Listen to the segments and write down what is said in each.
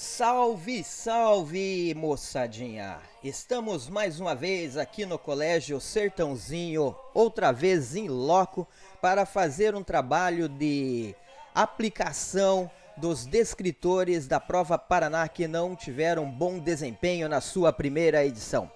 Salve, salve, moçadinha! Estamos mais uma vez aqui no Colégio Sertãozinho, outra vez em loco, para fazer um trabalho de aplicação dos descritores da prova Paraná que não tiveram bom desempenho na sua primeira edição.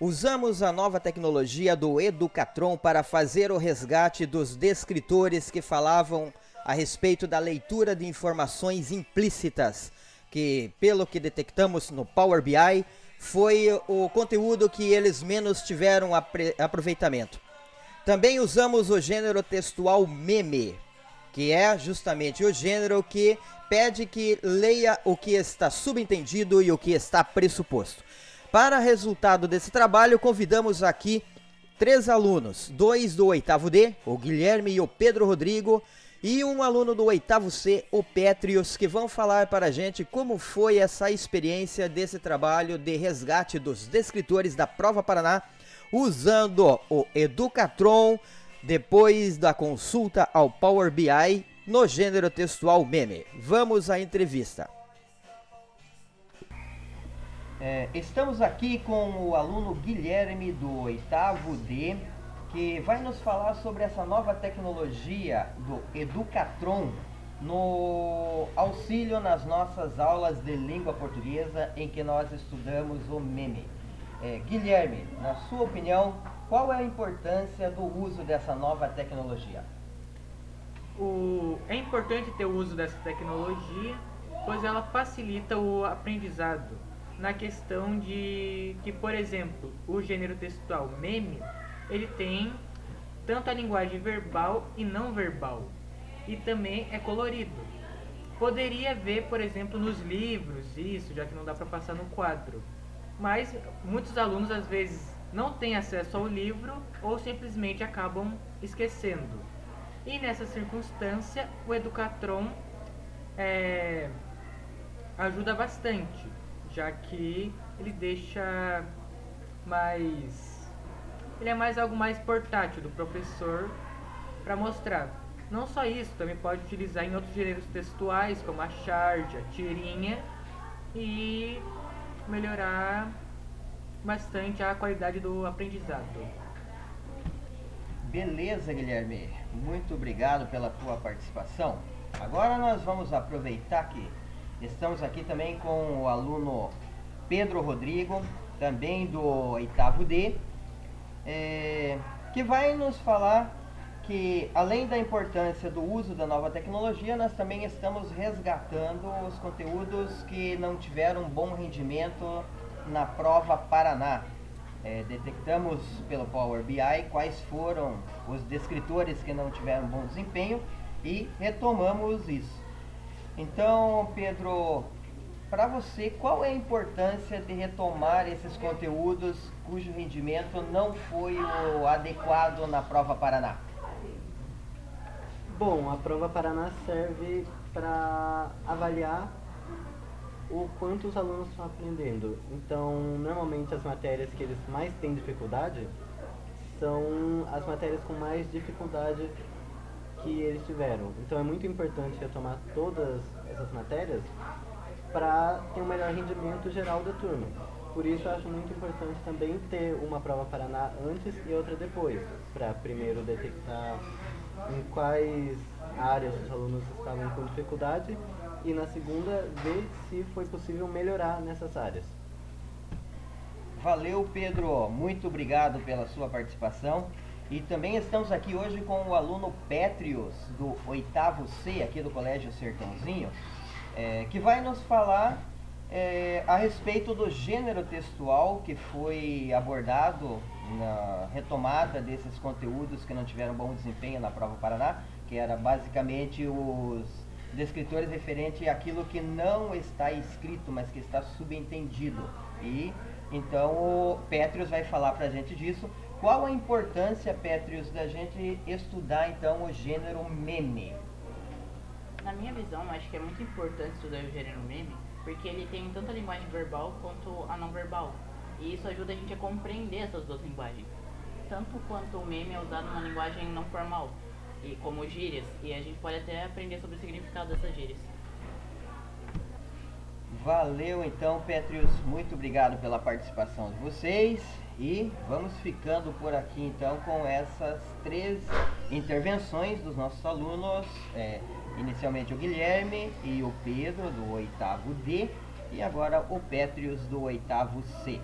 Usamos a nova tecnologia do Educatron para fazer o resgate dos descritores que falavam a respeito da leitura de informações implícitas, que, pelo que detectamos no Power BI, foi o conteúdo que eles menos tiveram aproveitamento. Também usamos o gênero textual meme, que é justamente o gênero que pede que leia o que está subentendido e o que está pressuposto. Para resultado desse trabalho, convidamos aqui três alunos, dois do oitavo D, o Guilherme e o Pedro Rodrigo, e um aluno do oitavo C, o Petrius, que vão falar para a gente como foi essa experiência desse trabalho de resgate dos descritores da Prova Paraná, usando o Educatron depois da consulta ao Power BI no gênero textual meme. Vamos à entrevista. É, estamos aqui com o aluno Guilherme do oitavo D, que vai nos falar sobre essa nova tecnologia do Educatron no auxílio nas nossas aulas de língua portuguesa em que nós estudamos o meme. É, Guilherme, na sua opinião, qual é a importância do uso dessa nova tecnologia? O, é importante ter o uso dessa tecnologia, pois ela facilita o aprendizado na questão de que, por exemplo, o gênero textual meme, ele tem tanto a linguagem verbal e não verbal, e também é colorido. Poderia ver, por exemplo, nos livros isso, já que não dá para passar no quadro. Mas muitos alunos às vezes não têm acesso ao livro ou simplesmente acabam esquecendo. E nessa circunstância, o Educatron é, ajuda bastante já que ele deixa mais ele é mais algo mais portátil do professor para mostrar. Não só isso, também pode utilizar em outros gêneros textuais, como a charge, a tirinha, e melhorar bastante a qualidade do aprendizado. Beleza, Guilherme. Muito obrigado pela tua participação. Agora nós vamos aproveitar que Estamos aqui também com o aluno Pedro Rodrigo, também do oitavo D, é, que vai nos falar que além da importância do uso da nova tecnologia, nós também estamos resgatando os conteúdos que não tiveram bom rendimento na prova Paraná. É, detectamos pelo Power BI quais foram os descritores que não tiveram bom desempenho e retomamos isso. Então, Pedro, para você, qual é a importância de retomar esses conteúdos cujo rendimento não foi o adequado na prova Paraná? Bom, a prova Paraná serve para avaliar o quanto os alunos estão aprendendo. Então, normalmente as matérias que eles mais têm dificuldade são as matérias com mais dificuldade que eles tiveram. Então é muito importante retomar todas essas matérias para ter um melhor rendimento geral da turma. Por isso eu acho muito importante também ter uma prova Paraná antes e outra depois, para primeiro detectar em quais áreas os alunos estavam com dificuldade e na segunda ver se foi possível melhorar nessas áreas. Valeu, Pedro. Muito obrigado pela sua participação. E também estamos aqui hoje com o aluno Petrius, do oitavo C, aqui do Colégio Sertãozinho, é, que vai nos falar é, a respeito do gênero textual que foi abordado na retomada desses conteúdos que não tiveram bom desempenho na prova Paraná, que era basicamente os descritores referente àquilo que não está escrito, mas que está subentendido. E então o Petrius vai falar para a gente disso qual a importância, Petrius, da gente estudar então o gênero meme? Na minha visão, acho que é muito importante estudar o gênero meme, porque ele tem tanto a linguagem verbal quanto a não verbal. E isso ajuda a gente a compreender essas duas linguagens. Tanto quanto o meme é usado numa linguagem não formal, e como gírias, e a gente pode até aprender sobre o significado dessas gírias. Valeu então, Petrius. Muito obrigado pela participação de vocês. E vamos ficando por aqui então com essas três intervenções dos nossos alunos. É, inicialmente o Guilherme e o Pedro do oitavo D e agora o Petrius do oitavo C.